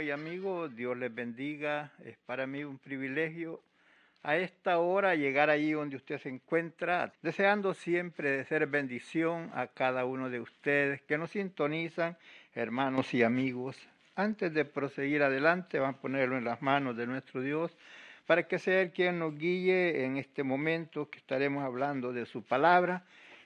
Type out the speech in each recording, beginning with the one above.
y amigo. Dios les bendiga. Es para mí un privilegio a esta hora llegar allí donde usted se encuentra, deseando siempre de ser bendición a cada uno de ustedes que nos sintonizan, hermanos y amigos. Antes de proseguir adelante, van a ponerlo en las manos de nuestro Dios para que sea Él quien nos guíe en este momento que estaremos hablando de su palabra.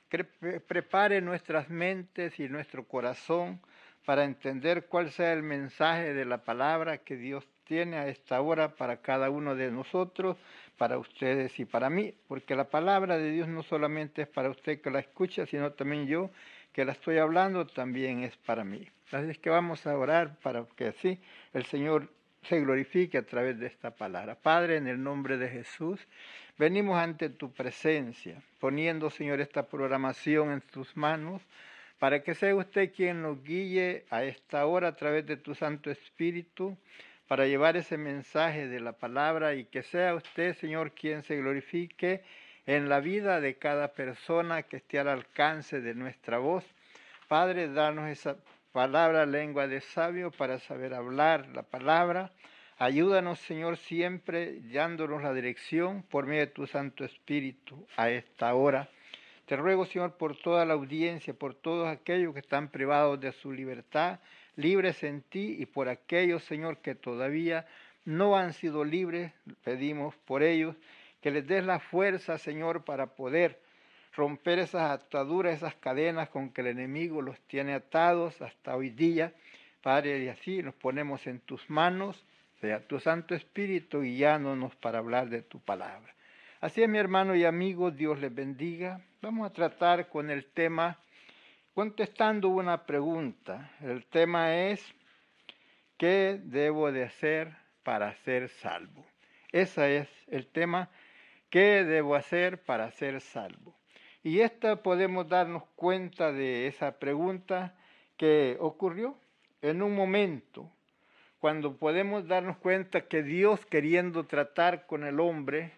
Que pre- prepare nuestras mentes y nuestro corazón para entender cuál sea el mensaje de la palabra que Dios tiene a esta hora para cada uno de nosotros, para ustedes y para mí, porque la palabra de Dios no solamente es para usted que la escucha, sino también yo que la estoy hablando también es para mí. Así es que vamos a orar para que así el Señor se glorifique a través de esta palabra. Padre, en el nombre de Jesús, venimos ante tu presencia, poniendo, Señor, esta programación en tus manos para que sea usted quien nos guíe a esta hora a través de tu Santo Espíritu, para llevar ese mensaje de la palabra y que sea usted, Señor, quien se glorifique en la vida de cada persona que esté al alcance de nuestra voz. Padre, danos esa palabra, lengua de sabio, para saber hablar la palabra. Ayúdanos, Señor, siempre dándonos la dirección por medio de tu Santo Espíritu a esta hora. Te ruego, Señor, por toda la audiencia, por todos aquellos que están privados de su libertad, libres en ti, y por aquellos, Señor, que todavía no han sido libres, pedimos por ellos que les des la fuerza, Señor, para poder romper esas ataduras, esas cadenas con que el enemigo los tiene atados hasta hoy día. Padre, y así nos ponemos en tus manos, sea tu Santo Espíritu guiándonos para hablar de tu palabra. Así es, mi hermano y amigo, Dios les bendiga. Vamos a tratar con el tema, contestando una pregunta. El tema es, ¿qué debo de hacer para ser salvo? Ese es el tema, ¿qué debo hacer para ser salvo? Y esta podemos darnos cuenta de esa pregunta que ocurrió en un momento, cuando podemos darnos cuenta que Dios queriendo tratar con el hombre,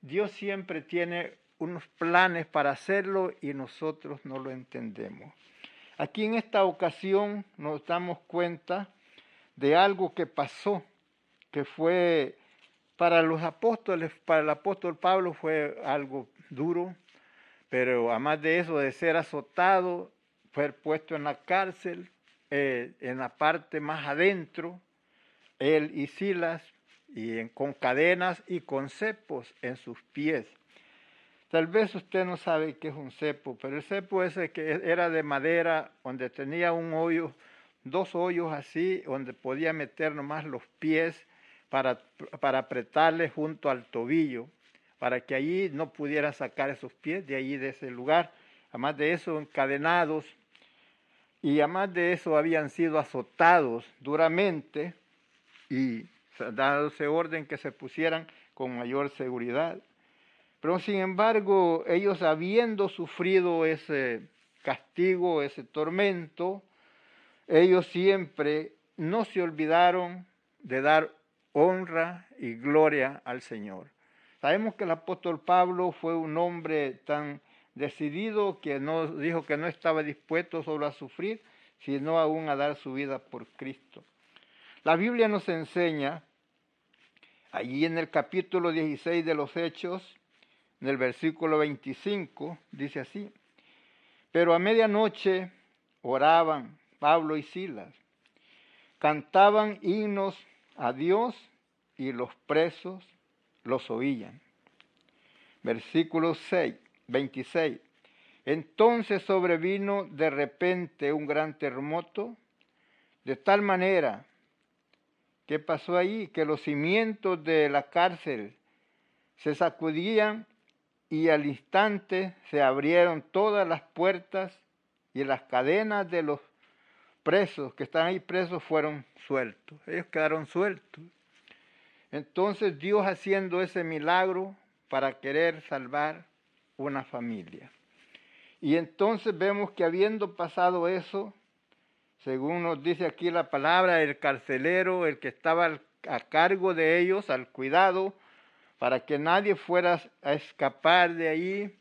Dios siempre tiene unos planes para hacerlo y nosotros no lo entendemos. Aquí en esta ocasión nos damos cuenta de algo que pasó, que fue para los apóstoles, para el apóstol Pablo fue algo duro, pero además de eso, de ser azotado, fue puesto en la cárcel, eh, en la parte más adentro, él y Silas, y con cadenas y con cepos en sus pies. Tal vez usted no sabe qué es un cepo, pero el cepo ese que era de madera, donde tenía un hoyo, dos hoyos así, donde podía meter nomás los pies para, para apretarle junto al tobillo, para que allí no pudiera sacar esos pies de allí, de ese lugar. Además de eso, encadenados, y además de eso habían sido azotados duramente y dándose orden que se pusieran con mayor seguridad. Pero sin embargo, ellos habiendo sufrido ese castigo, ese tormento, ellos siempre no se olvidaron de dar honra y gloria al Señor. Sabemos que el apóstol Pablo fue un hombre tan decidido que no dijo que no estaba dispuesto solo a sufrir, sino aún a dar su vida por Cristo. La Biblia nos enseña, allí en el capítulo 16 de los Hechos, en el versículo 25, dice así, pero a medianoche oraban Pablo y Silas, cantaban himnos a Dios y los presos los oían. Versículo 6, 26. Entonces sobrevino de repente un gran terremoto, de tal manera que pasó ahí que los cimientos de la cárcel se sacudían y al instante se abrieron todas las puertas y las cadenas de los presos que están ahí presos fueron sueltos. Ellos quedaron sueltos. Entonces Dios haciendo ese milagro para querer salvar una familia. Y entonces vemos que habiendo pasado eso, según nos dice aquí la palabra, el carcelero, el que estaba a cargo de ellos, al cuidado, para que nadie fuera a escapar de ahí,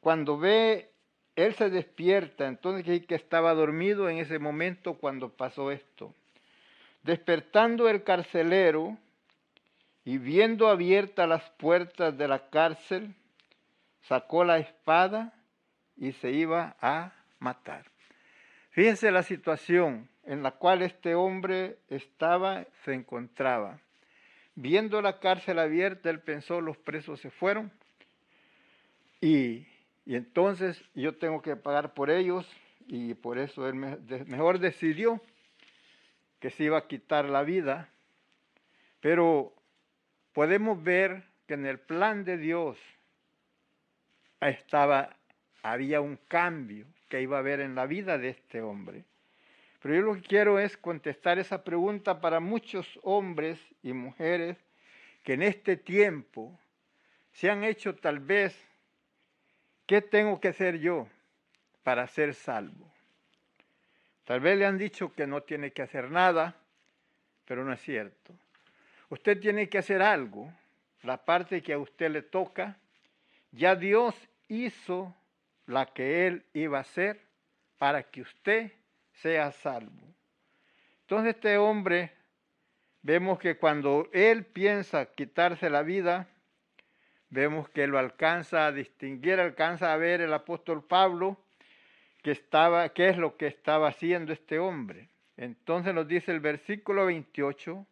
cuando ve, él se despierta, entonces que estaba dormido en ese momento cuando pasó esto. Despertando el carcelero y viendo abiertas las puertas de la cárcel, sacó la espada y se iba a matar. Fíjense la situación en la cual este hombre estaba, se encontraba. Viendo la cárcel abierta, él pensó, los presos se fueron y, y entonces yo tengo que pagar por ellos y por eso él mejor decidió que se iba a quitar la vida. Pero podemos ver que en el plan de Dios estaba había un cambio que iba a haber en la vida de este hombre. Pero yo lo que quiero es contestar esa pregunta para muchos hombres y mujeres que en este tiempo se han hecho tal vez, ¿qué tengo que hacer yo para ser salvo? Tal vez le han dicho que no tiene que hacer nada, pero no es cierto. Usted tiene que hacer algo, la parte que a usted le toca. Ya Dios hizo la que Él iba a hacer para que usted sea salvo. Entonces este hombre, vemos que cuando Él piensa quitarse la vida, vemos que lo alcanza a distinguir, alcanza a ver el apóstol Pablo, que estaba, qué es lo que estaba haciendo este hombre. Entonces nos dice el versículo 28,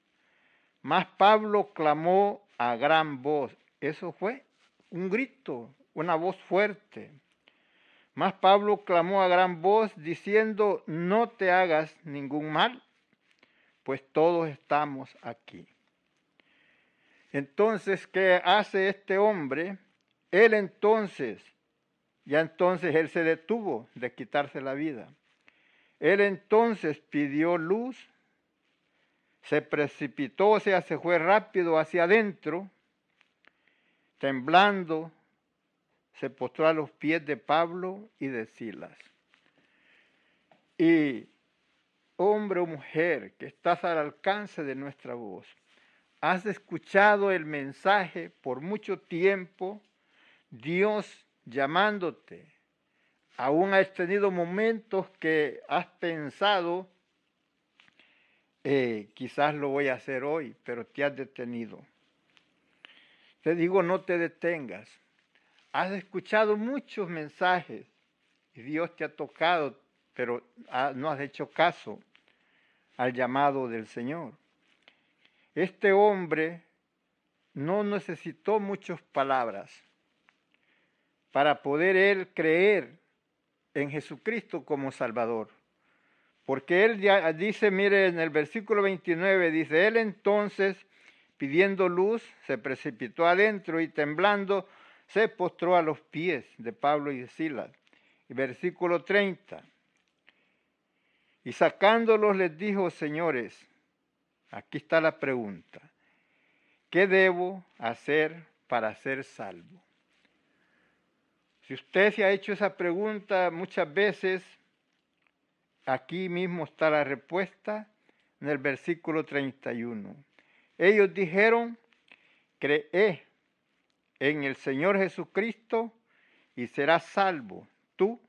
más Pablo clamó a gran voz. Eso fue un grito, una voz fuerte. Mas Pablo clamó a gran voz diciendo, no te hagas ningún mal, pues todos estamos aquí. Entonces, ¿qué hace este hombre? Él entonces, ya entonces él se detuvo de quitarse la vida. Él entonces pidió luz, se precipitó, o sea, se fue rápido hacia adentro, temblando, se postró a los pies de Pablo y de Silas. Y hombre o mujer que estás al alcance de nuestra voz, has escuchado el mensaje por mucho tiempo, Dios llamándote. Aún has tenido momentos que has pensado, eh, quizás lo voy a hacer hoy, pero te has detenido. Te digo, no te detengas Has escuchado muchos mensajes y Dios te ha tocado, pero no has hecho caso al llamado del Señor. Este hombre no necesitó muchas palabras para poder él creer en Jesucristo como Salvador. Porque él ya dice, mire en el versículo 29, dice, él entonces, pidiendo luz, se precipitó adentro y temblando, se postró a los pies de Pablo y de Silas. Versículo 30. Y sacándolos les dijo, señores, aquí está la pregunta, ¿qué debo hacer para ser salvo? Si usted se ha hecho esa pregunta muchas veces, aquí mismo está la respuesta en el versículo 31. Ellos dijeron, cree en el Señor Jesucristo y serás salvo tú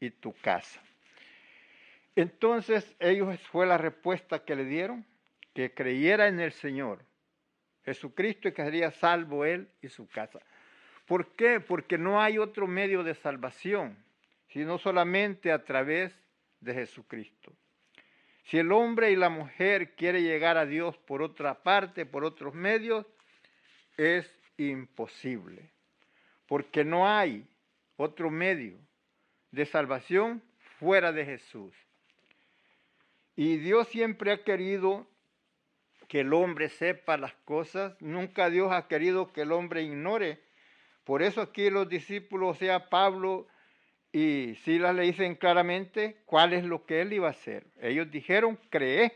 y tu casa. Entonces ellos fue la respuesta que le dieron, que creyera en el Señor Jesucristo y que sería salvo él y su casa. ¿Por qué? Porque no hay otro medio de salvación, sino solamente a través de Jesucristo. Si el hombre y la mujer quiere llegar a Dios por otra parte, por otros medios, es imposible, porque no hay otro medio de salvación fuera de Jesús. Y Dios siempre ha querido que el hombre sepa las cosas, nunca Dios ha querido que el hombre ignore. Por eso aquí los discípulos, o sea, Pablo y Silas le dicen claramente cuál es lo que él iba a hacer. Ellos dijeron, cree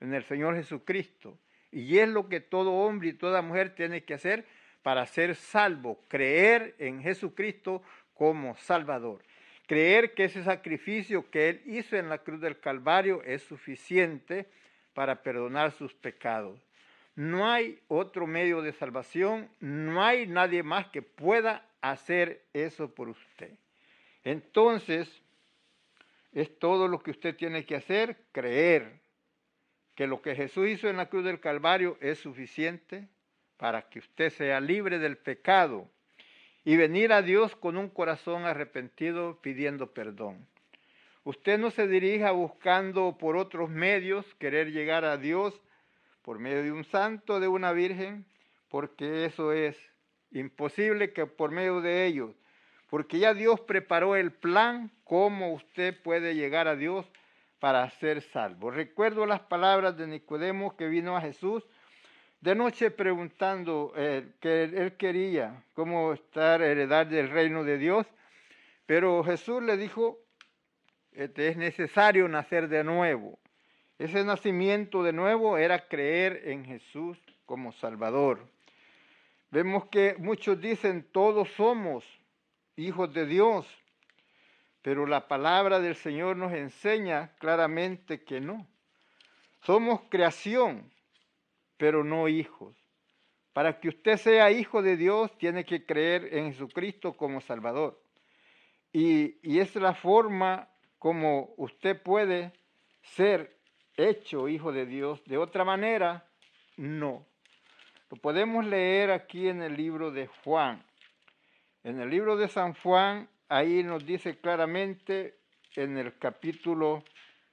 en el Señor Jesucristo. Y es lo que todo hombre y toda mujer tiene que hacer para ser salvo, creer en Jesucristo como Salvador. Creer que ese sacrificio que Él hizo en la cruz del Calvario es suficiente para perdonar sus pecados. No hay otro medio de salvación, no hay nadie más que pueda hacer eso por usted. Entonces, es todo lo que usted tiene que hacer, creer que lo que Jesús hizo en la cruz del Calvario es suficiente para que usted sea libre del pecado y venir a Dios con un corazón arrepentido pidiendo perdón. Usted no se dirija buscando por otros medios querer llegar a Dios por medio de un santo, de una virgen, porque eso es imposible que por medio de ellos porque ya Dios preparó el plan cómo usted puede llegar a Dios para ser salvo. Recuerdo las palabras de Nicodemo que vino a Jesús de noche preguntando eh, que él quería cómo estar heredar del reino de Dios, pero Jesús le dijo, este, es necesario nacer de nuevo. Ese nacimiento de nuevo era creer en Jesús como Salvador. Vemos que muchos dicen, todos somos hijos de Dios. Pero la palabra del Señor nos enseña claramente que no. Somos creación, pero no hijos. Para que usted sea hijo de Dios, tiene que creer en Jesucristo como Salvador. Y, y es la forma como usted puede ser hecho hijo de Dios. De otra manera, no. Lo podemos leer aquí en el libro de Juan. En el libro de San Juan, ahí nos dice claramente en el capítulo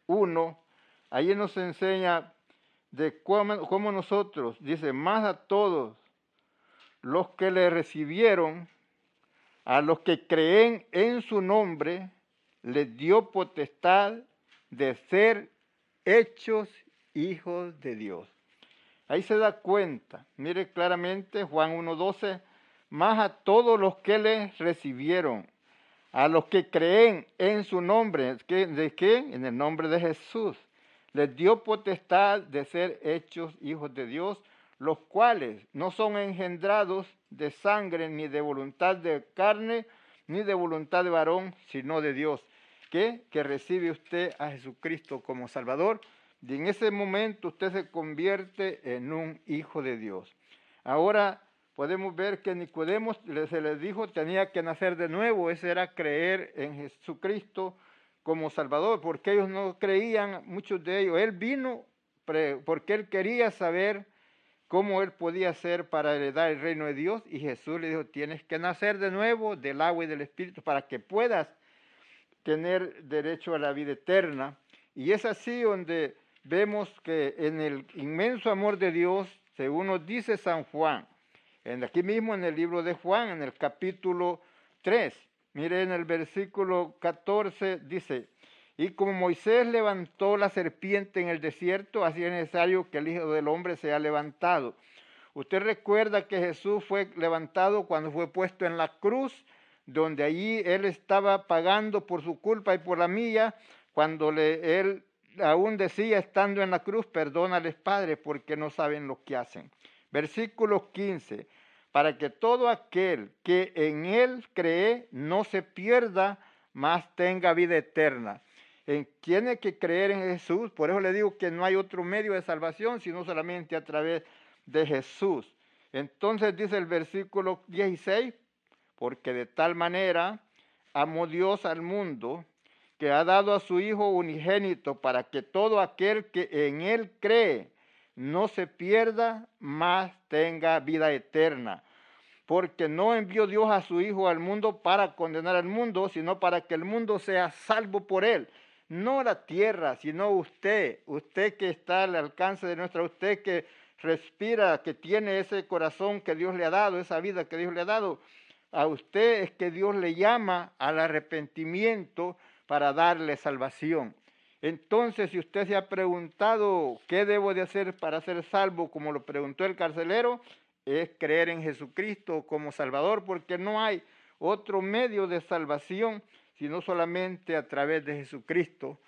1, ahí nos enseña de cómo, nosotros, dice, más a todos los que le recibieron, a los que creen en su nombre, les dio potestad de ser hechos hijos de Dios. Ahí se da cuenta, mire claramente Juan 1.12, más a todos los que le recibieron, a los que creen en su nombre. ¿De qué? En el nombre de Jesús. Les dio potestad de ser hechos hijos de Dios, los cuales no son engendrados de sangre, ni de voluntad de carne, ni de voluntad de varón, sino de Dios. ¿Qué? Que recibe usted a Jesucristo como Salvador. Y en ese momento usted se convierte en un hijo de Dios. Ahora podemos ver que Nicodemo se les dijo tenía que nacer de nuevo, ese era creer en Jesucristo como Salvador, porque ellos no creían, muchos de ellos. Él vino porque él quería saber cómo él podía ser para heredar el reino de Dios y Jesús le dijo, tienes que nacer de nuevo del agua y del Espíritu para que puedas tener derecho a la vida eterna. Y es así donde vemos que en el inmenso amor de Dios, según nos dice San Juan, en, aquí mismo en el libro de Juan, en el capítulo 3. Mire en el versículo 14 dice, y como Moisés levantó la serpiente en el desierto, así es necesario que el Hijo del Hombre sea levantado. Usted recuerda que Jesús fue levantado cuando fue puesto en la cruz, donde allí él estaba pagando por su culpa y por la mía, cuando le, él aún decía estando en la cruz, perdónales Padre, porque no saben lo que hacen. Versículo 15, para que todo aquel que en él cree no se pierda, más tenga vida eterna. En, tiene que creer en Jesús, por eso le digo que no hay otro medio de salvación, sino solamente a través de Jesús. Entonces dice el versículo 16, porque de tal manera amó Dios al mundo que ha dado a su Hijo unigénito para que todo aquel que en él cree no se pierda, más tenga vida eterna. Porque no envió Dios a su Hijo al mundo para condenar al mundo, sino para que el mundo sea salvo por él. no la tierra, sino usted, usted que está al alcance de nuestra, usted que respira, que tiene ese corazón que Dios le ha dado, esa vida que Dios le ha dado. A usted es que Dios le llama al arrepentimiento para darle salvación. Entonces, si usted se ha preguntado qué debo de hacer para ser salvo, como lo preguntó el carcelero, es creer en Jesucristo como Salvador, porque no hay otro medio de salvación sino solamente a través de Jesucristo.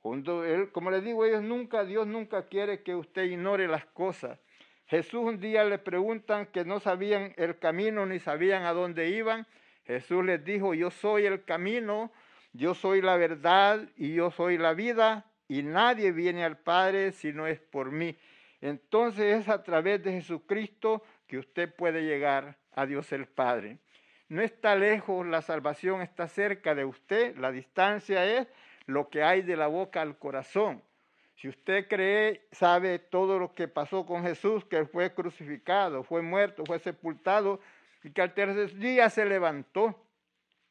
Como le digo, ellos nunca, Dios nunca quiere que usted ignore las cosas. Jesús un día le preguntan que no sabían el camino ni sabían a dónde iban. Jesús les dijo, yo soy el camino, yo soy la verdad y yo soy la vida y nadie viene al Padre si no es por mí. Entonces es a través de Jesucristo que usted puede llegar a Dios el Padre. No está lejos, la salvación está cerca de usted, la distancia es lo que hay de la boca al corazón. Si usted cree, sabe todo lo que pasó con Jesús, que fue crucificado, fue muerto, fue sepultado y que al tercer día se levantó.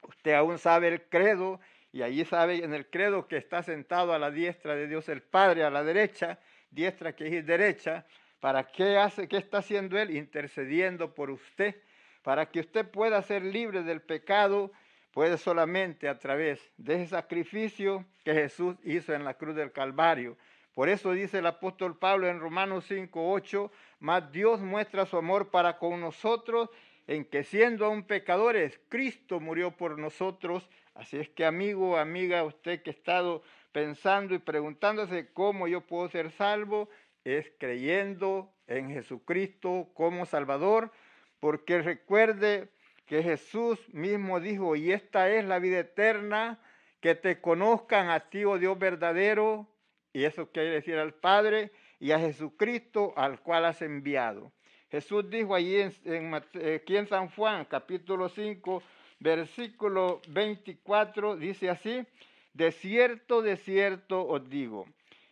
Usted aún sabe el credo y allí sabe en el credo que está sentado a la diestra de Dios el Padre, a la derecha, diestra que es derecha. ¿Para qué hace? ¿Qué está haciendo Él? Intercediendo por usted, para que usted pueda ser libre del pecado, puede solamente a través de ese sacrificio que Jesús hizo en la cruz del Calvario. Por eso dice el apóstol Pablo en Romanos 5, 8, más Dios muestra su amor para con nosotros en que siendo aún pecadores, Cristo murió por nosotros. Así es que amigo, amiga, usted que ha estado pensando y preguntándose cómo yo puedo ser salvo, es creyendo en Jesucristo como Salvador, porque recuerde que Jesús mismo dijo, y esta es la vida eterna, que te conozcan a ti, oh Dios verdadero, y eso quiere decir al Padre y a Jesucristo al cual has enviado. Jesús dijo allí en, aquí en San Juan, capítulo 5, versículo 24, dice así, de cierto, de cierto os digo,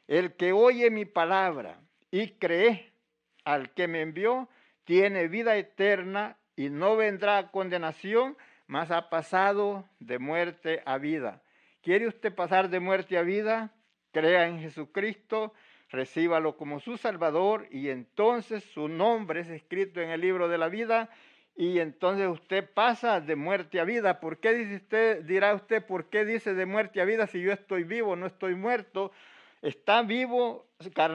el que oye mi palabra y cree al que me envió, tiene vida eterna y no vendrá a condenación, mas ha pasado de muerte a vida. ¿Quiere usted pasar de muerte a vida? crea en Jesucristo, recíbalo como su Salvador y entonces su nombre es escrito en el libro de la vida y entonces usted pasa de muerte a vida. ¿Por qué dice usted, dirá usted, por qué dice de muerte a vida si yo estoy vivo, no estoy muerto? Está vivo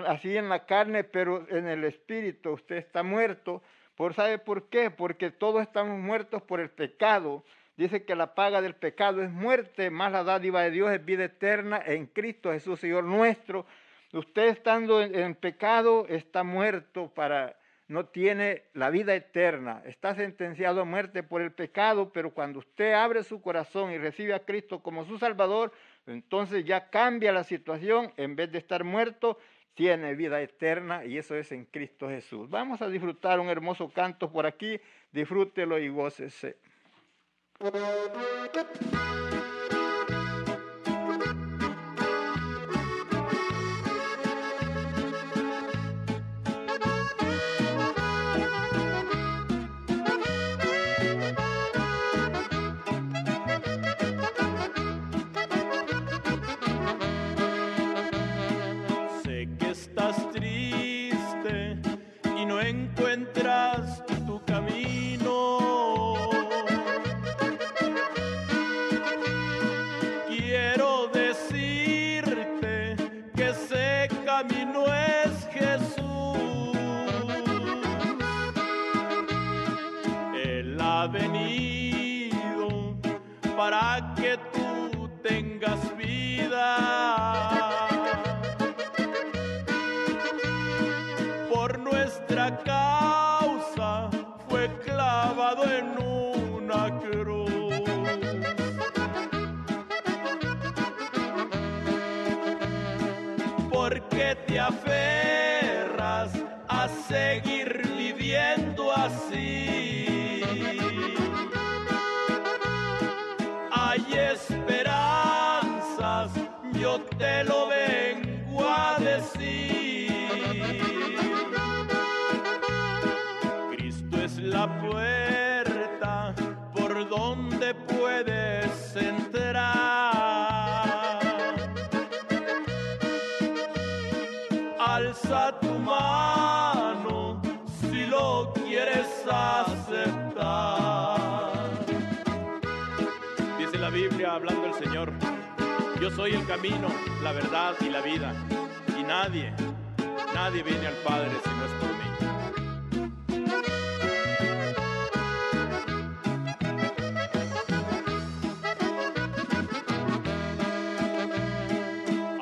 así en la carne, pero en el espíritu usted está muerto. ¿Por sabe por qué? Porque todos estamos muertos por el pecado. Dice que la paga del pecado es muerte, más la dádiva de Dios es vida eterna en Cristo Jesús, Señor nuestro. Usted estando en, pecado está muerto para, no tiene la vida eterna, está sentenciado a muerte por el pecado, pero cuando usted abre su corazón y recibe a Cristo como su Salvador, entonces ya cambia la situación, en vez de estar muerto, tiene vida eterna y eso es en Cristo Jesús. Vamos a disfrutar un hermoso canto por aquí, disfrútelo y gócese. Encuentras a Yo soy el camino, la verdad y la vida. Y nadie, nadie viene al Padre si no es por mí.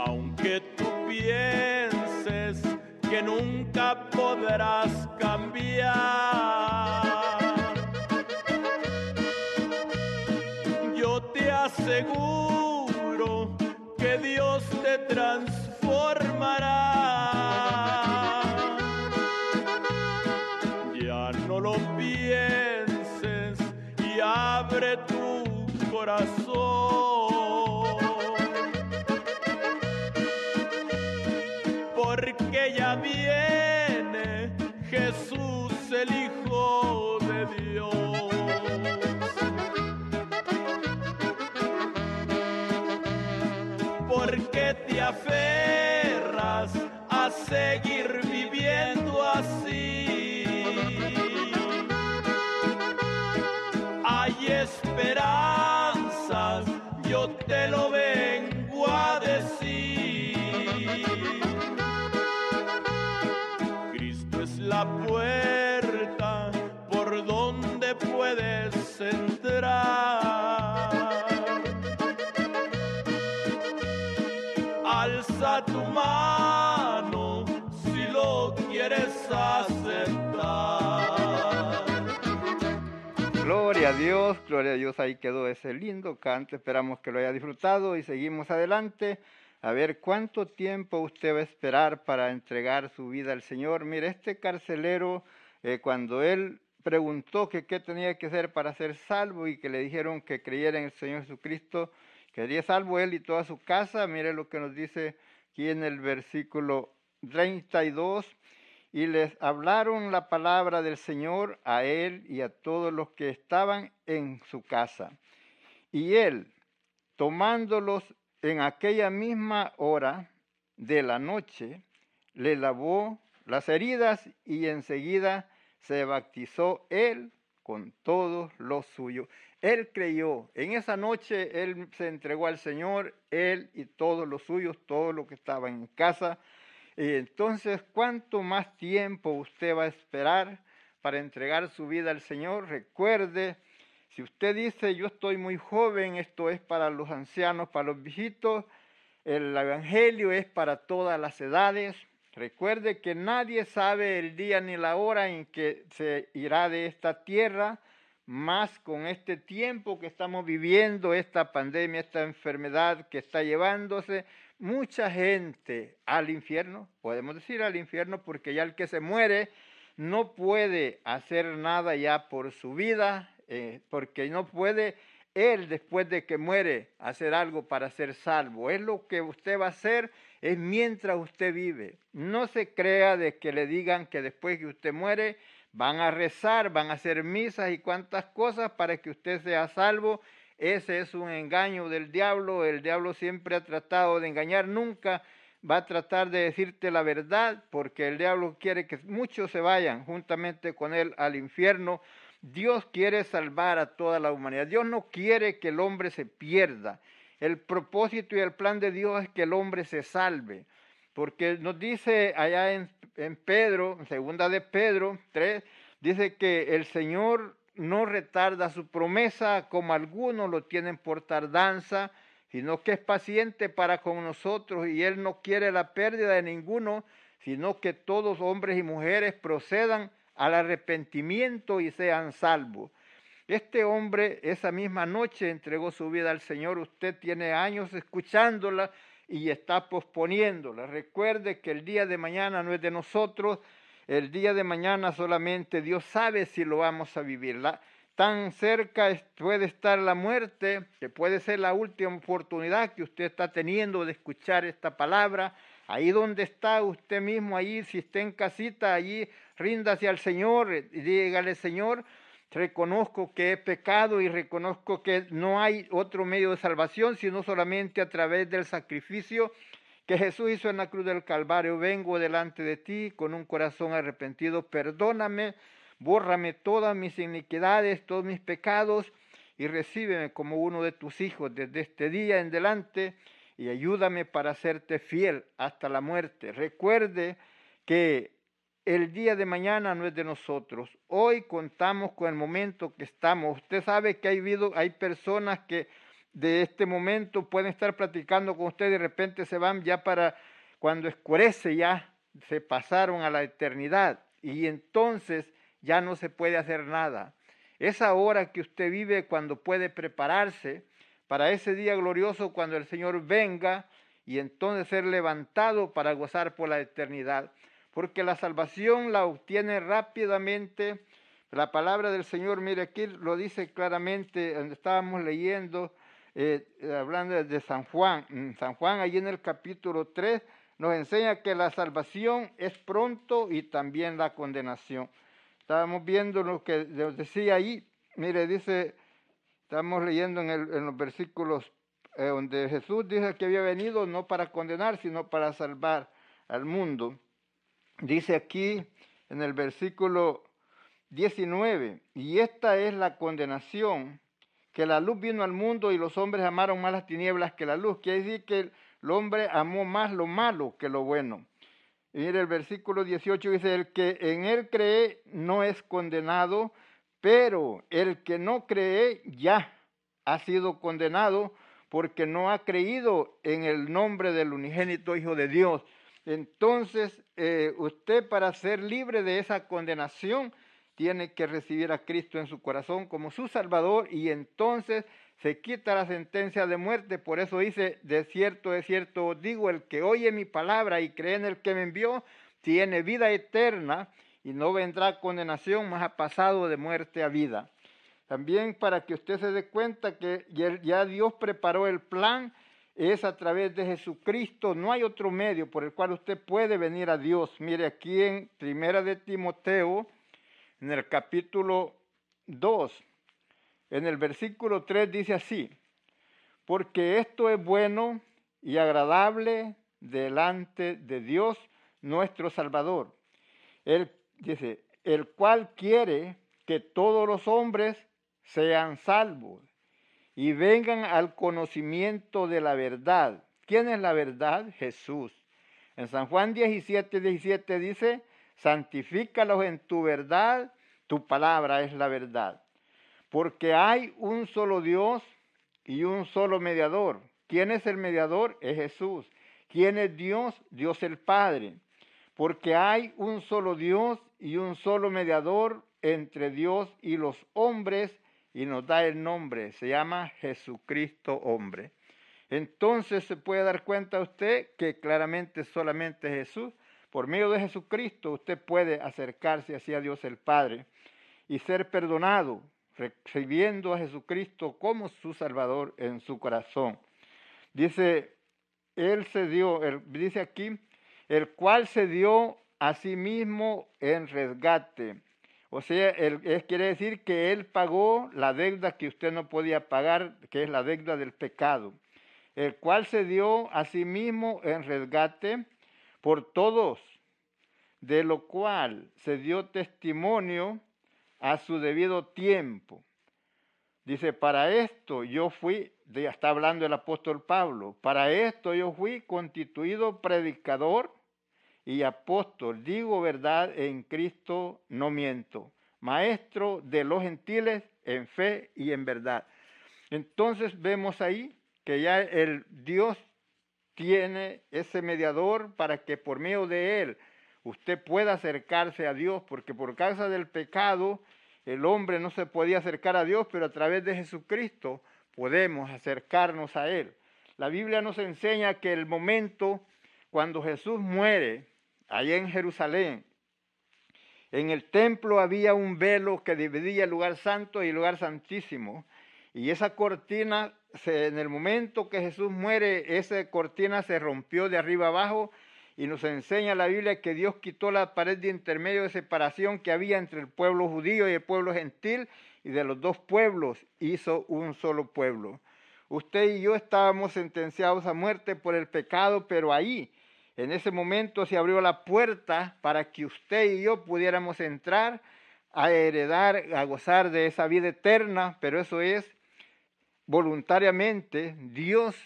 Aunque tú pienses que nunca podrás Dios, gloria a Dios, ahí quedó ese lindo canto, esperamos que lo haya disfrutado y seguimos adelante. A ver cuánto tiempo usted va a esperar para entregar su vida al Señor. Mire, este carcelero, eh, cuando él preguntó que qué tenía que hacer para ser salvo y que le dijeron que creyera en el Señor Jesucristo, quería salvo él y toda su casa. Mire lo que nos dice aquí en el versículo 32. Y les hablaron la palabra del Señor a él y a todos los que estaban en su casa. Y él, tomándolos en aquella misma hora de la noche, le lavó las heridas y enseguida se bautizó él con todos los suyos. Él creyó, en esa noche él se entregó al Señor, él y todos los suyos, todos los que estaban en casa. Y entonces, ¿cuánto más tiempo usted va a esperar para entregar su vida al Señor? Recuerde, si usted dice, yo estoy muy joven, esto es para los ancianos, para los viejitos, el Evangelio es para todas las edades. Recuerde que nadie sabe el día ni la hora en que se irá de esta tierra, más con este tiempo que estamos viviendo, esta pandemia, esta enfermedad que está llevándose mucha gente al infierno, podemos decir al infierno, porque ya el que se muere no puede hacer nada ya por su vida, eh, porque no puede él después de que muere hacer algo para ser salvo. Es lo que usted va a hacer es mientras usted vive. No se crea de que le digan que después que usted muere van a rezar, van a hacer misas y cuantas cosas para que usted sea salvo. Ese es un engaño del diablo. El diablo siempre ha tratado de engañar, nunca va a tratar de decirte la verdad, porque el diablo quiere que muchos se vayan juntamente con él al infierno. Dios quiere salvar a toda la humanidad. Dios no quiere que el hombre se pierda. El propósito y el plan de Dios es que el hombre se salve. Porque nos dice allá en, en Pedro, segunda de Pedro 3, dice que el Señor no retarda su promesa como algunos lo tienen por tardanza, sino que es paciente para con nosotros y Él no quiere la pérdida de ninguno, sino que todos hombres y mujeres procedan al arrepentimiento y sean salvos. Este hombre esa misma noche entregó su vida al Señor. Usted tiene años escuchándola y está posponiéndola. Recuerde que el día de mañana no es de nosotros. El día de mañana solamente Dios sabe si lo vamos a vivir. La, tan cerca puede estar la muerte, que puede ser la última oportunidad que usted está teniendo de escuchar esta palabra. Ahí donde está usted mismo, ahí si está en casita, allí ríndase al Señor y dígale, Señor, reconozco que he pecado y reconozco que no hay otro medio de salvación sino solamente a través del sacrificio que Jesús hizo en la cruz del Calvario. Vengo delante de ti con un corazón arrepentido, perdóname, bórrame todas mis iniquidades, todos mis pecados y recíbeme como uno de tus hijos desde este día en delante y ayúdame para hacerte fiel hasta la muerte. Recuerde que el día de mañana no es de nosotros. Hoy contamos con el momento que estamos. Usted sabe que hay, habido, hay personas que de este momento pueden estar platicando con usted de repente se van ya para cuando escurece ya se pasaron a la eternidad y entonces ya no se puede hacer nada. Esa hora que usted vive cuando puede prepararse para ese día glorioso cuando el Señor venga y entonces ser levantado para gozar por la eternidad. Porque la salvación la obtiene rápidamente. La palabra del Señor, mire aquí lo dice claramente, donde estábamos leyendo, eh, hablando de San Juan. San Juan, allí en el capítulo 3, nos enseña que la salvación es pronto y también la condenación. Estábamos viendo lo que decía ahí. Mire, dice, estamos leyendo en, los versículos eh, donde Jesús dice que había venido no para condenar, sino para salvar al mundo. Dice aquí en el versículo 19, y esta es la condenación que la luz vino al mundo y los hombres amaron más las tinieblas que la luz. Quiere decir que el hombre amó más lo malo que lo bueno. Y mire el versículo 18 dice, el que en él cree no es condenado, pero el que no cree ya ha sido condenado porque no ha creído en el nombre del unigénito Hijo de Dios. Entonces, eh, usted para ser libre de esa condenación, tiene que recibir a Cristo en su corazón como su Salvador y entonces se quita la sentencia de muerte. Por eso dice, de cierto, de cierto digo, el que oye mi palabra y cree en el que me envió, tiene vida eterna y no vendrá condenación, más ha pasado de muerte a vida. También para que usted se dé cuenta que ya Dios preparó el plan, es a través de Jesucristo, no hay otro medio por el cual usted puede venir a Dios. Mire aquí en Primera de Timoteo, en el capítulo 2, en el versículo 3 dice así, porque esto es bueno y agradable delante de Dios nuestro Salvador. Él dice, el cual quiere que todos los hombres sean salvos y vengan al conocimiento de la verdad. ¿Quién es la verdad? Jesús. En San Juan 17, 17 dice, santifícalos en tu verdad, tu palabra es la verdad. Porque hay un solo Dios y un solo mediador. ¿Quién es el mediador? Es Jesús. ¿Quién es Dios? Dios el Padre. Porque hay un solo Dios y un solo mediador entre Dios y los hombres y nos da el nombre, se llama Jesucristo hombre. Entonces se puede dar cuenta usted que claramente solamente Jesús por medio de Jesucristo usted puede acercarse hacia Dios el Padre y ser perdonado, recibiendo a Jesucristo como su Salvador en su corazón. Dice, Él se dio, dice aquí, el cual se dio a sí mismo en resgate. O sea, él, quiere decir que Él pagó la deuda que usted no podía pagar, que es la deuda del pecado, el cual se dio a sí mismo en resgate por todos, de lo cual se dio testimonio a su debido tiempo. Dice, para esto yo fui, ya está hablando el apóstol Pablo, para esto yo fui constituido predicador y apóstol, digo verdad en Cristo, no miento, maestro de los gentiles en fe y en verdad. Entonces vemos ahí que ya el Dios tiene ese mediador para que por medio de él usted pueda acercarse a Dios, porque por causa del pecado el hombre no se podía acercar a Dios, pero a través de Jesucristo podemos acercarnos a Él. La Biblia nos enseña que el momento cuando Jesús muere, allá en Jerusalén, en el templo había un velo que dividía el lugar santo y el lugar santísimo. Y esa cortina, en el momento que Jesús muere, esa cortina se rompió de arriba abajo y nos enseña la Biblia que Dios quitó la pared de intermedio de separación que había entre el pueblo judío y el pueblo gentil y de los dos pueblos hizo un solo pueblo. Usted y yo estábamos sentenciados a muerte por el pecado, pero ahí, en ese momento se abrió la puerta para que usted y yo pudiéramos entrar a heredar, a gozar de esa vida eterna, pero eso es voluntariamente Dios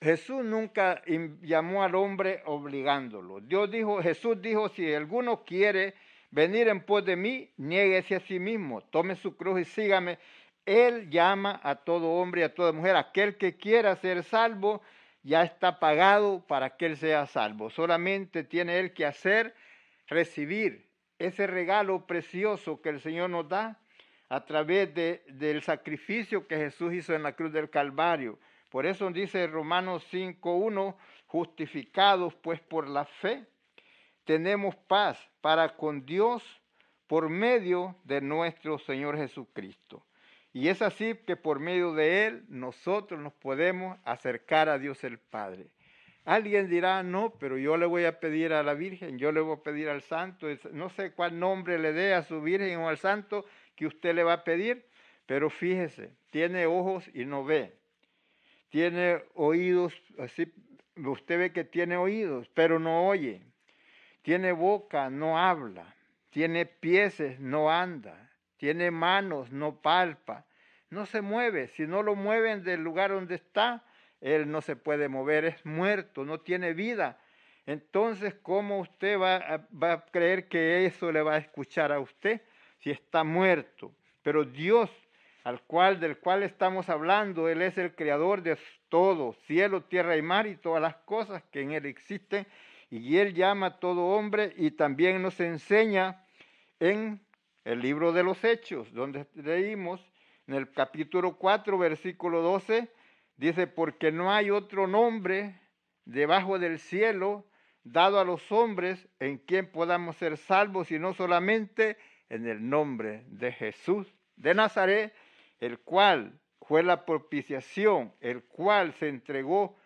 Jesús nunca llamó al hombre obligándolo. Dios dijo, Jesús dijo, si alguno quiere venir en pos de mí, niéguese a sí mismo, tome su cruz y sígame. Él llama a todo hombre y a toda mujer. Aquel que quiera ser salvo, ya está pagado para que él sea salvo. Solamente tiene él que hacer, recibir ese regalo precioso que el Señor nos da a través de, del sacrificio que Jesús hizo en la cruz del Calvario. Por eso dice Romanos 5.1, justificados pues por la fe, tenemos paz para con Dios por medio de nuestro Señor Jesucristo. Y es así que por medio de Él nosotros nos podemos acercar a Dios el Padre. Alguien dirá, no, pero yo le voy a pedir a la Virgen, yo le voy a pedir al Santo, no sé cuál nombre le dé a su Virgen o al Santo que usted le va a pedir, pero fíjese, tiene ojos y no ve, tiene oídos, así usted ve que tiene oídos, pero no oye, tiene boca, no habla, tiene pies, no anda, tiene manos, no palpa, no se mueve, si no lo mueven del lugar donde está, él no se puede mover, es muerto, no tiene vida. Entonces, ¿cómo usted va va a creer que eso le va a escuchar a usted si está muerto? Pero Dios, al cual, del cual estamos hablando, Él es el creador de todo, cielo, tierra y mar y todas las cosas que en Él existen. Y Él llama a todo hombre y también nos enseña en el libro de los Hechos, donde leímos en el capítulo 4, versículo 12, Dice, porque no hay otro nombre debajo del cielo dado a los hombres en quien podamos ser salvos, sino solamente en el nombre de Jesús de Nazaret, el cual fue la propiciación, el cual se entregó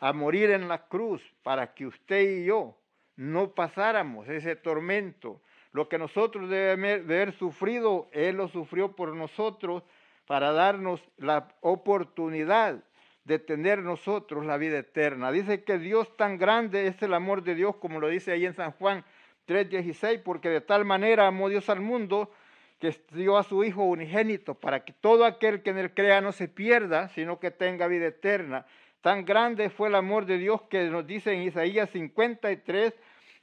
a morir en la cruz para que usted y yo no pasáramos ese tormento. Lo que nosotros debemos haber sufrido, Él lo sufrió por nosotros para darnos la oportunidad de tener nosotros la vida eterna. Dice que Dios tan grande es el amor de Dios, como lo dice ahí en San Juan 3:16, porque de tal manera amó Dios al mundo que dio a su Hijo unigénito, para que todo aquel que en él crea no se pierda, sino que tenga vida eterna. Tan grande fue el amor de Dios que nos dice en Isaías 53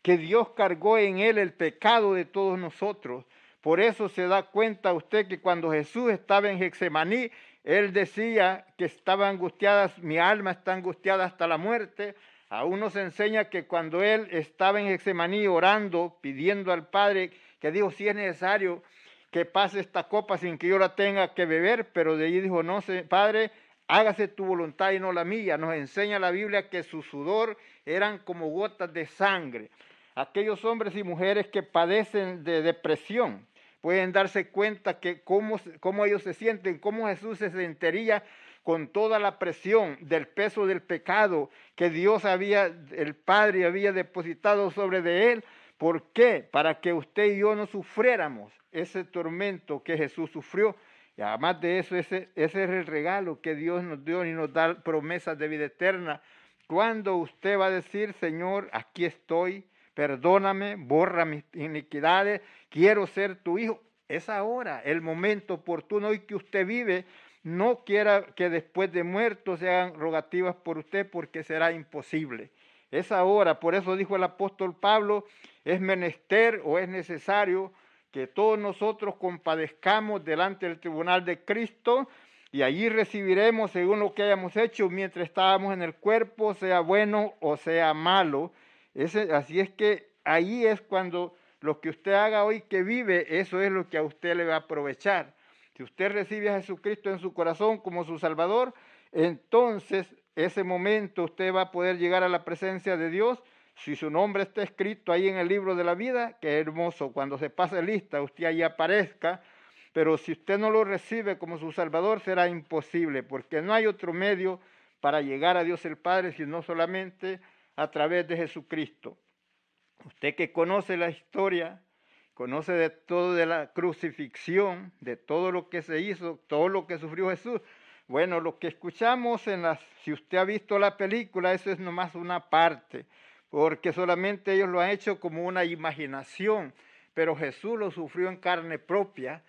que Dios cargó en él el pecado de todos nosotros. Por eso se da cuenta usted que cuando Jesús estaba en Getsemaní, él decía que estaba angustiada, mi alma está angustiada hasta la muerte. Aún nos enseña que cuando él estaba en Getsemaní orando, pidiendo al Padre, que dijo, si es necesario que pase esta copa sin que yo la tenga que beber, pero de allí dijo, no, Padre, hágase tu voluntad y no la mía. Nos enseña la Biblia que su sudor eran como gotas de sangre. Aquellos hombres y mujeres que padecen de depresión, pueden darse cuenta que cómo, cómo ellos se sienten, cómo Jesús se sentiría con toda la presión del peso del pecado que Dios había, el Padre había depositado sobre de él. ¿Por qué? Para que usted y yo no sufriéramos ese tormento que Jesús sufrió. Y además de eso, ese, ese es el regalo que Dios nos dio y nos da promesas de vida eterna. Cuando usted va a decir, Señor, aquí estoy, perdóname, borra mis iniquidades, quiero ser tu hijo. Es ahora el momento oportuno y que usted vive. No quiera que después de muerto se hagan rogativas por usted porque será imposible. Es ahora, por eso dijo el apóstol Pablo, es menester o es necesario que todos nosotros compadezcamos delante del tribunal de Cristo y allí recibiremos según lo que hayamos hecho mientras estábamos en el cuerpo, sea bueno o sea malo así es que ahí es cuando lo que usted haga hoy que vive, eso es lo que a usted le va a aprovechar. Si usted recibe a Jesucristo en su corazón como su Salvador, entonces ese momento usted va a poder llegar a la presencia de Dios. Si su nombre está escrito ahí en el libro de la vida, que hermoso, cuando se pase lista, usted ahí aparezca. Pero si usted no lo recibe como su Salvador, será imposible, porque no hay otro medio para llegar a Dios el Padre, sino solamente a través de Jesucristo. Usted que conoce la historia, conoce de todo de la crucifixión, de todo lo que se hizo, todo lo que sufrió Jesús. Bueno, lo que escuchamos en las, si usted ha visto la película, eso es nomás una parte, porque solamente ellos lo han hecho como una imaginación, pero Jesús lo sufrió en carne propia,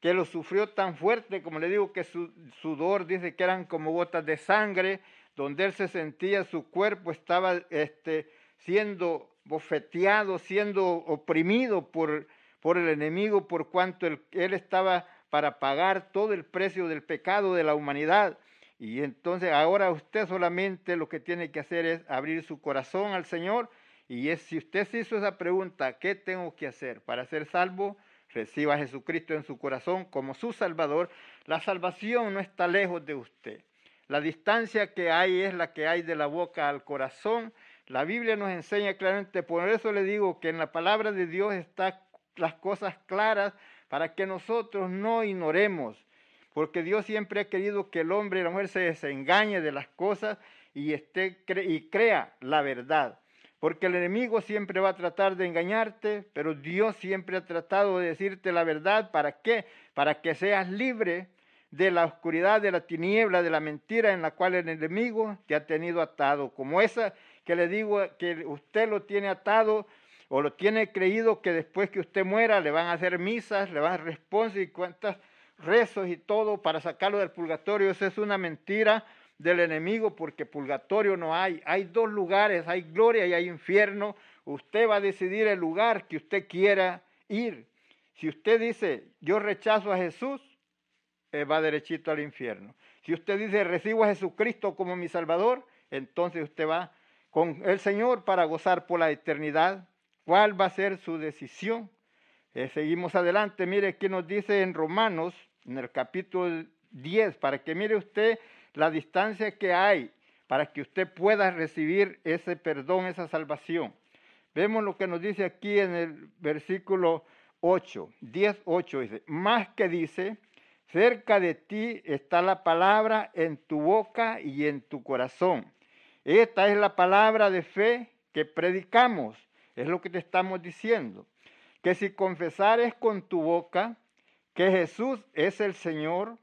que lo sufrió tan fuerte, como le digo, que su sudor dice que eran como gotas de sangre, donde él se sentía, su cuerpo estaba este, siendo bofeteado, siendo oprimido por, por el enemigo, por cuanto él, él estaba para pagar todo el precio del pecado de la humanidad. Y entonces ahora usted solamente lo que tiene que hacer es abrir su corazón al Señor. Y es, si usted se hizo esa pregunta, ¿qué tengo que hacer para ser salvo? Reciba a Jesucristo en su corazón como su Salvador. La salvación no está lejos de usted. La distancia que hay es la que hay de la boca al corazón. La Biblia nos enseña claramente, por eso le digo que en la palabra de Dios están las cosas claras para que nosotros no ignoremos, porque Dios siempre ha querido que el hombre y la mujer se desengañe de las cosas y, esté, y crea la verdad. Porque el enemigo siempre va a tratar de engañarte, pero Dios siempre ha tratado de decirte la verdad. ¿Para qué? Para que seas libre de la oscuridad, de la tiniebla, de la mentira en la cual el enemigo te ha tenido atado. Como esa que le digo que usted lo tiene atado o lo tiene creído que después que usted muera le van a hacer misas, le van a responder y cuentas rezos y todo para sacarlo del purgatorio. Esa es una mentira del enemigo porque purgatorio no hay. Hay dos lugares, hay gloria y hay infierno. Usted va a decidir el lugar que usted quiera ir. Si usted dice, yo rechazo a Jesús, eh, va derechito al infierno. Si usted dice, recibo a Jesucristo como mi Salvador, entonces usted va con el Señor para gozar por la eternidad. ¿Cuál va a ser su decisión? Eh, seguimos adelante. Mire qué nos dice en Romanos, en el capítulo 10, para que mire usted la distancia que hay para que usted pueda recibir ese perdón, esa salvación. Vemos lo que nos dice aquí en el versículo 8, 10, 8, dice, más que dice, Cerca de ti está la palabra en tu boca y en tu corazón. Esta es la palabra de fe que predicamos. Es lo que te estamos diciendo. Que si confesares con tu boca que Jesús es el Señor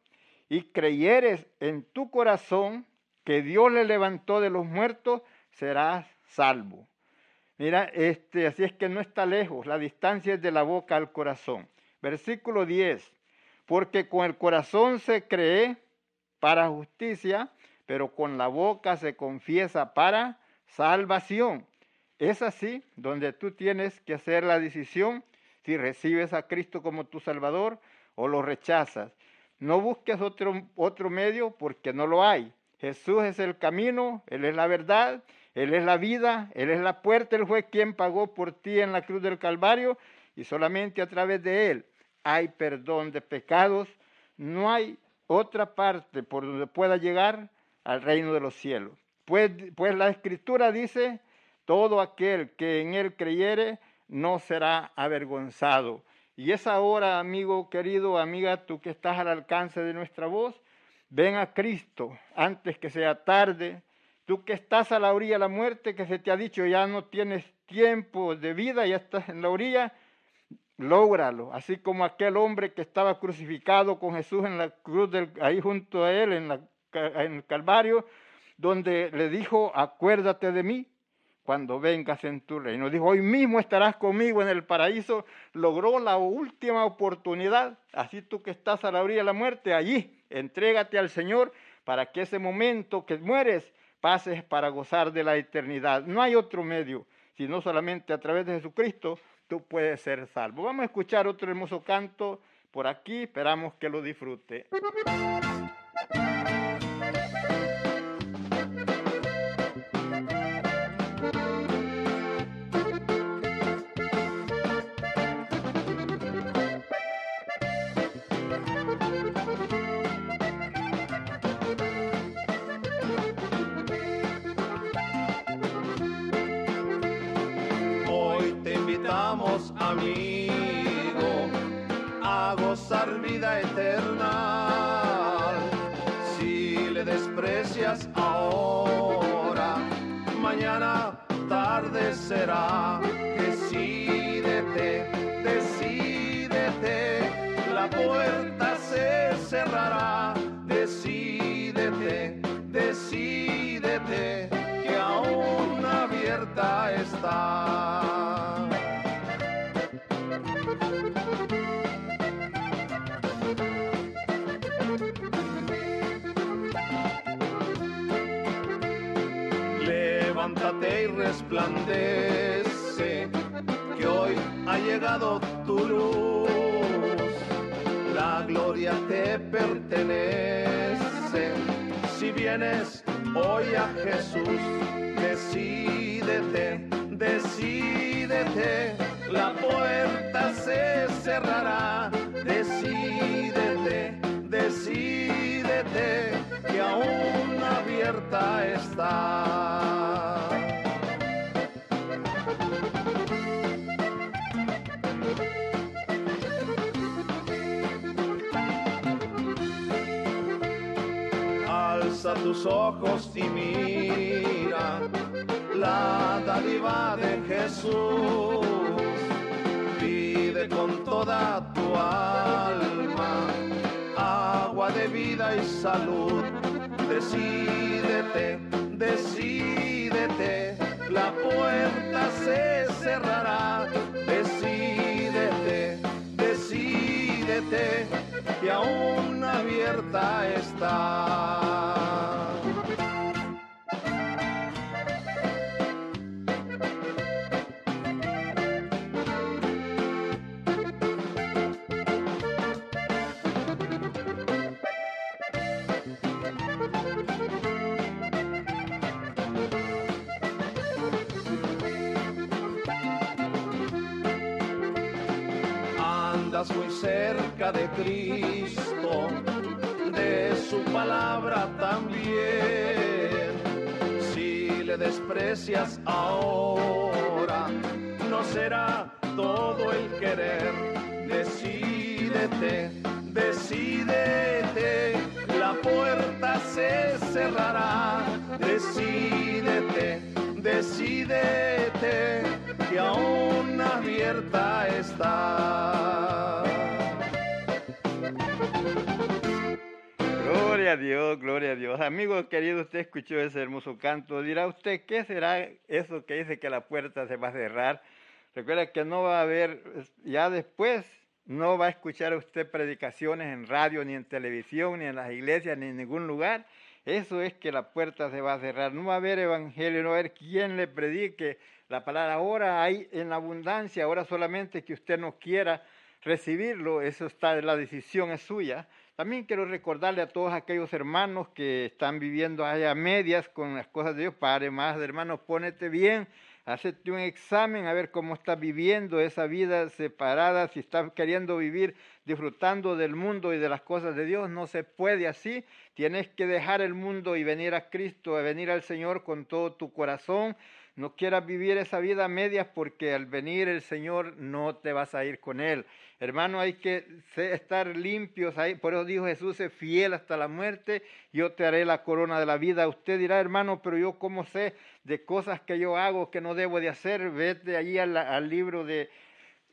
y creyeres en tu corazón que Dios le levantó de los muertos, serás salvo. Mira, este, así es que no está lejos, la distancia es de la boca al corazón. Versículo 10 porque con el corazón se cree para justicia, pero con la boca se confiesa para salvación. Es así donde tú tienes que hacer la decisión si recibes a Cristo como tu Salvador o lo rechazas. No busques otro, otro medio porque no lo hay. Jesús es el camino, Él es la verdad, Él es la vida, Él es la puerta, Él fue quien pagó por ti en la cruz del Calvario y solamente a través de Él hay perdón de pecados, no hay otra parte por donde pueda llegar al reino de los cielos. Pues, pues la escritura dice, todo aquel que en él creyere no será avergonzado. Y es ahora, amigo querido, amiga, tú que estás al alcance de nuestra voz, ven a Cristo antes que sea tarde. Tú que estás a la orilla de la muerte, que se te ha dicho ya no tienes tiempo de vida, ya estás en la orilla, lógralo, así como aquel hombre que estaba crucificado con Jesús en la cruz, del, ahí junto a él, en, la, en el Calvario, donde le dijo, acuérdate de mí cuando vengas en tu reino. Dijo, hoy mismo estarás conmigo en el paraíso. Logró la última oportunidad, así tú que estás a la orilla de la muerte, allí, entrégate al Señor para que ese momento que mueres pases para gozar de la eternidad. No hay otro medio, sino solamente a través de Jesucristo tú puedes ser salvo. Vamos a escuchar otro hermoso canto por aquí, esperamos que lo disfrute. Será. Decídete, decídete, la puerta se cerrará. Resplandece, que hoy ha llegado tu luz. La gloria te pertenece. Si vienes hoy a Jesús, decídete, decídete, la puerta se cerrará. Decídete, decídete, que aún abierta está. Alza tus ojos y mira la dádiva de Jesús. Pide con toda tu alma agua de vida y salud. Decídete, decídete, la puerta se cerrará. Decídete, decídete, que aún abierta está. De Cristo, de su palabra también. Si le desprecias ahora, Amigo querido, usted escuchó ese hermoso canto. Dirá usted, ¿qué será eso que dice que la puerta se va a cerrar? Recuerda que no va a haber, ya después, no va a escuchar usted predicaciones en radio, ni en televisión, ni en las iglesias, ni en ningún lugar. Eso es que la puerta se va a cerrar. No va a haber evangelio, no va a haber quien le predique la palabra. Ahora hay en abundancia, ahora solamente que usted no quiera recibirlo, eso está, la decisión es suya. También quiero recordarle a todos aquellos hermanos que están viviendo allá medias con las cosas de Dios, Padre, más hermanos, pónete bien, hacete un examen a ver cómo estás viviendo esa vida separada, si estás queriendo vivir disfrutando del mundo y de las cosas de Dios, no se puede así. Tienes que dejar el mundo y venir a Cristo, a venir al Señor con todo tu corazón. No quieras vivir esa vida a medias porque al venir el Señor no te vas a ir con Él. Hermano, hay que estar limpios. Por eso dijo Jesús, sé fiel hasta la muerte, yo te haré la corona de la vida. Usted dirá, hermano, pero yo cómo sé de cosas que yo hago que no debo de hacer. Vete allí al, al libro de,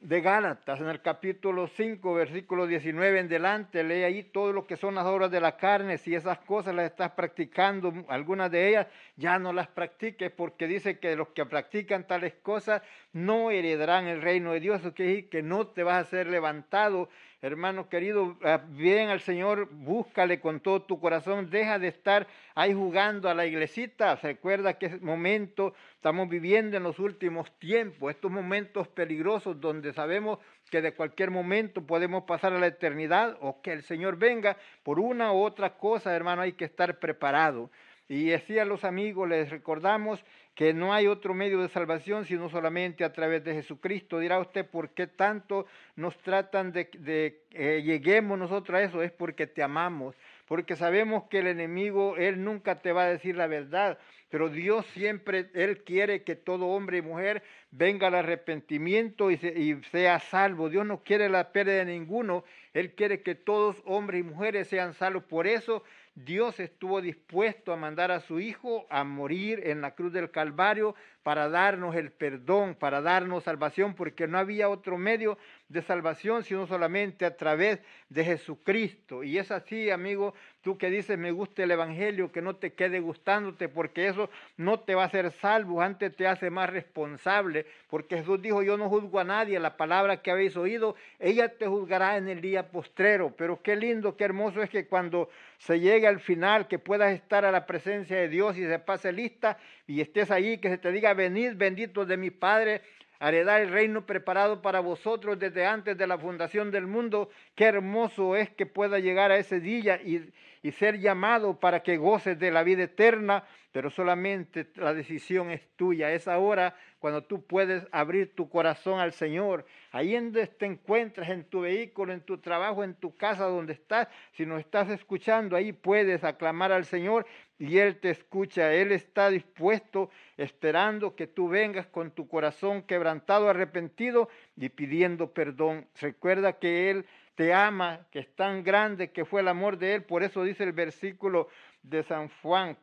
de Gálatas, en el capítulo 5, versículo 19 en delante, lee ahí todo lo que son las obras de la carne, si esas cosas las estás practicando, algunas de ellas ya no las practiques, porque dice que los que practican tales cosas no heredarán el reino de Dios, decir que no te vas a ser levantado, hermano querido, bien al Señor, búscale con todo tu corazón, deja de estar ahí jugando a la iglesita, recuerda que es momento, estamos viviendo en los últimos tiempos, estos momentos peligrosos donde sabemos que de cualquier momento podemos pasar a la eternidad o que el Señor venga por una u otra cosa, hermano, hay que estar preparado. Y así a los amigos les recordamos que no hay otro medio de salvación sino solamente a través de Jesucristo. Dirá usted, ¿por qué tanto nos tratan de eh, lleguemos nosotros a eso? Es porque te amamos, porque sabemos que el enemigo, él nunca te va a decir la verdad, pero Dios siempre, Él quiere que todo hombre y mujer venga al arrepentimiento y, se, y, sea salvo. Dios no quiere la pérdida de ninguno, Él quiere que todos hombres y mujeres sean salvos. Por eso Dios estuvo dispuesto a mandar a su Hijo a morir en la cruz del Calvario para darnos el perdón, para darnos salvación, porque no había otro medio de salvación sino solamente a través de Jesucristo. Y es así, amigo, tú que dices me gusta el Evangelio, que no te quede gustándote, porque eso no te va a hacer salvo, antes te hace más responsable, porque Jesús dijo, yo no juzgo a nadie, la palabra que habéis oído, ella te juzgará en el día postrero. Pero qué lindo, qué hermoso es que cuando se llegue al final, que puedas estar a la presencia de Dios y se pase lista y estés ahí, que se te diga, venid benditos de mi Padre, heredar el reino preparado para vosotros desde antes de la fundación del mundo. Qué hermoso es que pueda llegar a ese día y, y, ser llamado para que goces de la vida eterna, pero solamente la decisión es tuya. Es ahora cuando tú puedes abrir tu corazón al Señor. Ahí donde te encuentras, en tu vehículo, en tu trabajo, en tu casa, donde estás, si nos estás escuchando, ahí puedes aclamar al Señor y Él te escucha. Él está dispuesto, esperando que tú vengas con tu corazón quebrantado, arrepentido y pidiendo perdón. Recuerda que Él te ama, que es tan grande que fue el amor de Él. Por eso dice el versículo de San Juan,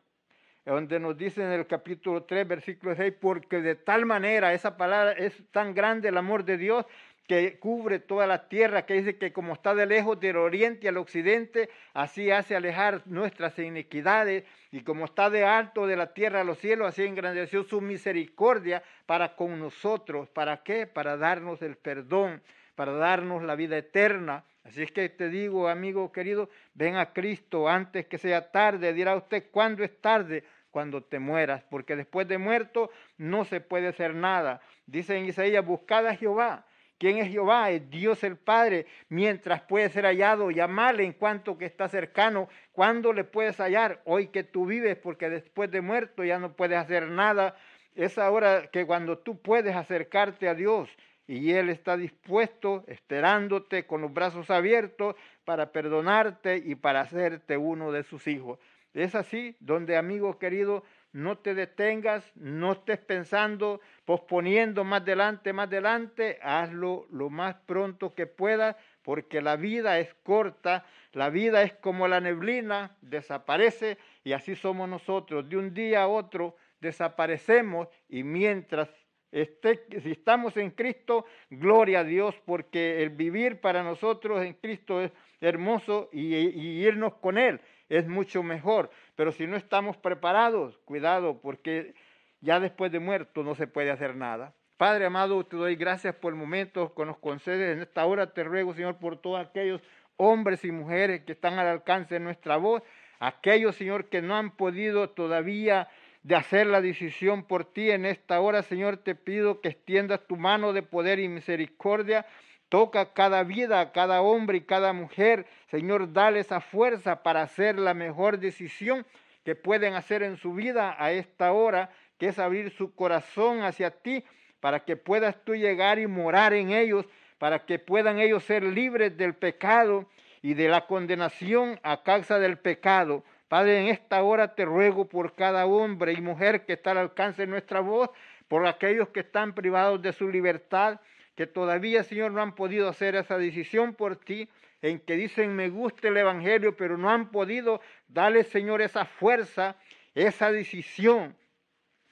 donde nos dice en el capítulo 3, versículo 6, porque de tal manera esa palabra es tan grande el amor de Dios que cubre toda la tierra, que dice que como está de lejos del oriente al occidente, así hace alejar nuestras iniquidades, y como está de alto de la tierra a los cielos, así engrandeció su misericordia para con nosotros. ¿Para qué? Para darnos el perdón, para darnos la vida eterna. Así es que te digo, amigo querido, ven a Cristo antes que sea tarde. Dirá usted, ¿cuándo es tarde? Cuando te mueras, porque después de muerto no se puede hacer nada. Dice en Isaías, buscad a Jehová ¿Quién es Jehová? Es Dios el Padre. Mientras puede ser hallado, llamarle en cuanto que está cercano. ¿Cuándo le puedes hallar? Hoy que tú vives, porque después de muerto ya no puedes hacer nada. Es ahora que cuando tú puedes acercarte a Dios y Él está dispuesto, esperándote con los brazos abiertos para perdonarte y para hacerte uno de sus hijos. Es así donde, amigo querido, no te detengas, no estés pensando, posponiendo más adelante, más adelante, hazlo lo más pronto que puedas, porque la vida es corta, la vida es como la neblina, desaparece y así somos nosotros. De un día a otro desaparecemos y mientras esté, si estamos en Cristo, gloria a Dios, porque el vivir para nosotros en Cristo es hermoso y, y irnos con Él es mucho mejor. Pero si no estamos preparados, cuidado, porque ya después de muerto no se puede hacer nada. Padre amado, te doy gracias por el momento que nos concedes. En esta hora te ruego, Señor, por todos aquellos hombres y mujeres que están al alcance de nuestra voz, aquellos, Señor, que no han podido todavía de hacer la decisión por ti. En esta hora, Señor, te pido que extiendas tu mano de poder y misericordia Toca cada vida, cada hombre y cada mujer. Señor, dale esa fuerza para hacer la mejor decisión que pueden hacer en su vida a esta hora, que es abrir su corazón hacia ti, para que puedas tú llegar y morar en ellos, para que puedan ellos ser libres del pecado y de la condenación a causa del pecado. Padre, en esta hora te ruego por cada hombre y mujer que está al alcance de nuestra voz, por aquellos que están privados de su libertad, que todavía, Señor, no han podido hacer esa decisión por ti, en que dicen me gusta el Evangelio, pero no han podido darle, Señor, esa fuerza, esa decisión.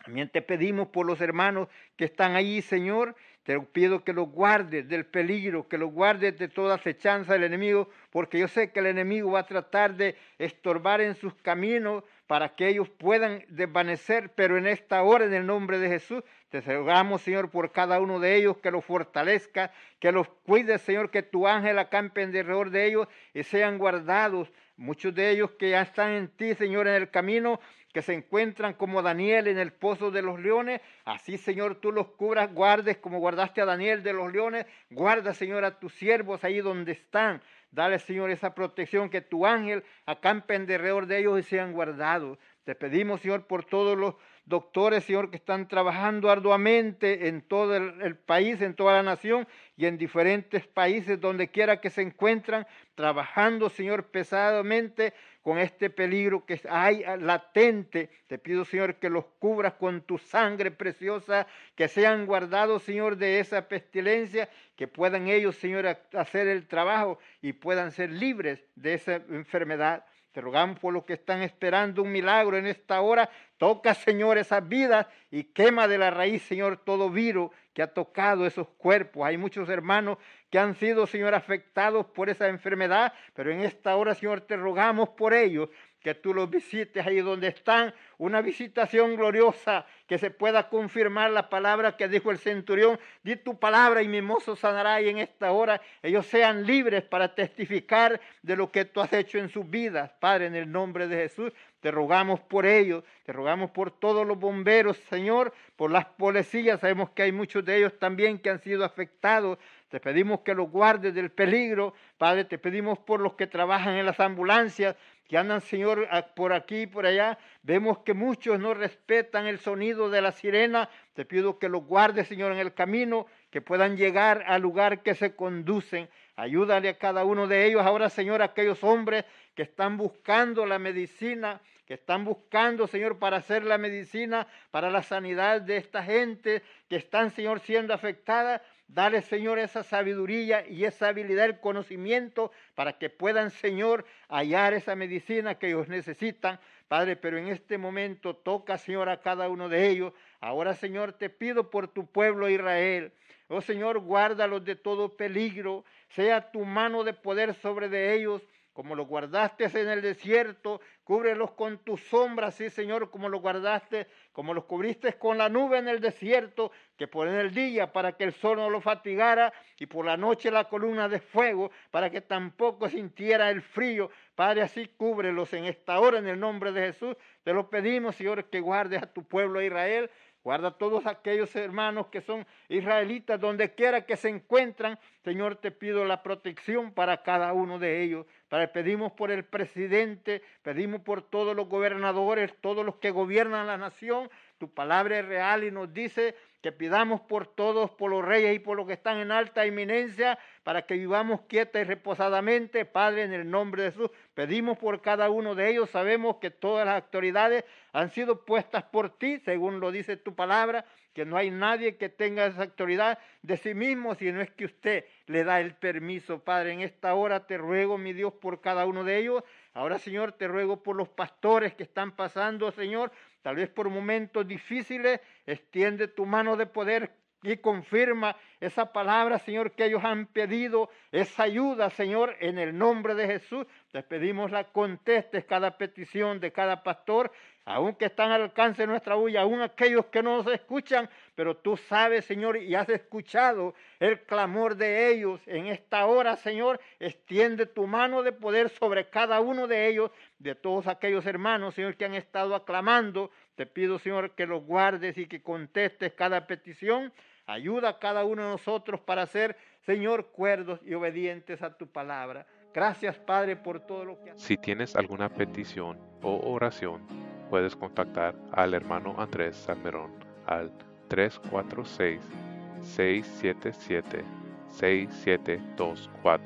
También te pedimos por los hermanos que están allí, Señor, te pido que los guardes del peligro, que los guardes de toda acechanza del enemigo, porque yo sé que el enemigo va a tratar de estorbar en sus caminos para que ellos puedan desvanecer, pero en esta hora, en el nombre de Jesús, te rogamos, Señor, por cada uno de ellos, que los fortalezca, que los cuide, Señor, que tu ángel acampe alrededor de ellos y sean guardados. Muchos de ellos que ya están en ti, Señor, en el camino, que se encuentran como Daniel en el pozo de los leones. Así, Señor, tú los cubras, guardes como guardaste a Daniel de los leones. Guarda, Señor, a tus siervos ahí donde están. Dale, Señor, esa protección, que tu ángel acampe alrededor de ellos y sean guardados. Te pedimos, Señor, por todos los doctores, Señor, que están trabajando arduamente en todo el, país, en toda la nación y en diferentes países, donde quiera que se encuentran, trabajando, Señor, pesadamente con este peligro que hay latente. Te pido, Señor, que los cubras con tu sangre preciosa, que sean guardados, Señor, de esa pestilencia, que puedan ellos, Señor, hacer el trabajo y puedan ser libres de esa enfermedad. Te rogamos por los que están esperando un milagro en esta hora. Toca, Señor, esas vidas y quema de la raíz, Señor, todo virus que ha tocado esos cuerpos. Hay muchos hermanos que han sido, Señor, afectados por esa enfermedad, pero en esta hora, Señor, te rogamos por ellos que tú los visites ahí donde están, una visitación gloriosa, que se pueda confirmar la palabra que dijo el centurión, di tu palabra y mi mozo sanará y en esta hora. Ellos sean libres para testificar de lo que tú has hecho en sus vidas. Padre, en el nombre de Jesús, te rogamos por ellos, te rogamos por todos los bomberos, Señor, por las policías, sabemos que hay muchos de ellos también que han sido afectados. Te pedimos que los guardes del peligro, Padre, te pedimos por los que trabajan en las ambulancias, que andan, Señor, por aquí por allá. Vemos que muchos no respetan el sonido de la sirena. Te pido que los guardes, Señor, en el camino, que puedan llegar al lugar que se conducen. Ayúdale a cada uno de ellos. Ahora, Señor, aquellos hombres que están buscando la medicina, que están buscando, Señor, para hacer la medicina, para la sanidad de esta gente que están, Señor, siendo afectada. Dale, Señor, esa sabiduría y esa habilidad, el conocimiento, para que puedan, Señor, hallar esa medicina que ellos necesitan. Padre, pero en este momento toca, Señor, a cada uno de ellos. Ahora, Señor, te pido por tu pueblo Israel. Oh, Señor, guárdalos de todo peligro. Sea tu mano de poder sobre de ellos como lo guardaste en el desierto, cúbrelos con tu sombra, sí Señor, como lo guardaste, como los cubriste con la nube en el desierto, que por en el día para que el sol no lo fatigara y por la noche la columna de fuego para que tampoco sintiera el frío. Padre, así cúbrelos en esta hora en el nombre de Jesús. Te lo pedimos, Señor, que guardes a tu pueblo Israel Guarda a todos aquellos hermanos que son israelitas, donde quiera que se encuentran. Señor, te pido la protección para cada uno de ellos. Pedimos por el presidente, pedimos por todos los gobernadores, todos los que gobiernan la nación. Tu palabra es real y nos dice que pidamos por todos, por los reyes y por los que están en alta eminencia, para que vivamos quieta y reposadamente, Padre, en el nombre de Jesús. Pedimos por cada uno de ellos, sabemos que todas las autoridades han sido puestas por ti, según lo dice tu palabra, que no hay nadie que tenga esa autoridad de sí mismo, si no es que usted le da el permiso, Padre. En esta hora te ruego, mi Dios, por cada uno de ellos. Ahora, Señor, te ruego por los pastores que están pasando, Señor, tal vez por momentos difíciles, extiende tu mano de poder y confirma esa palabra, Señor, que ellos han pedido, esa ayuda, Señor, en el nombre de Jesús. Te pedimos la contestes cada petición de cada pastor aunque están al alcance de nuestra bulla, aún aquellos que no nos escuchan, pero tú sabes, Señor, y has escuchado el clamor de ellos. En esta hora, Señor, extiende tu mano de poder sobre cada uno de ellos, de todos aquellos hermanos, Señor, que han estado aclamando. Te pido, Señor, que los guardes y que contestes cada petición. Ayuda a cada uno de nosotros para ser, Señor, cuerdos y obedientes a tu palabra. Gracias, Padre, por todo lo que... Si tienes alguna petición o oración, puedes contactar al hermano Andrés Salmerón al 346-677-6724.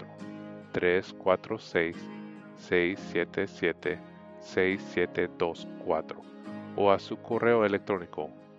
346-677-6724 o a su correo electrónico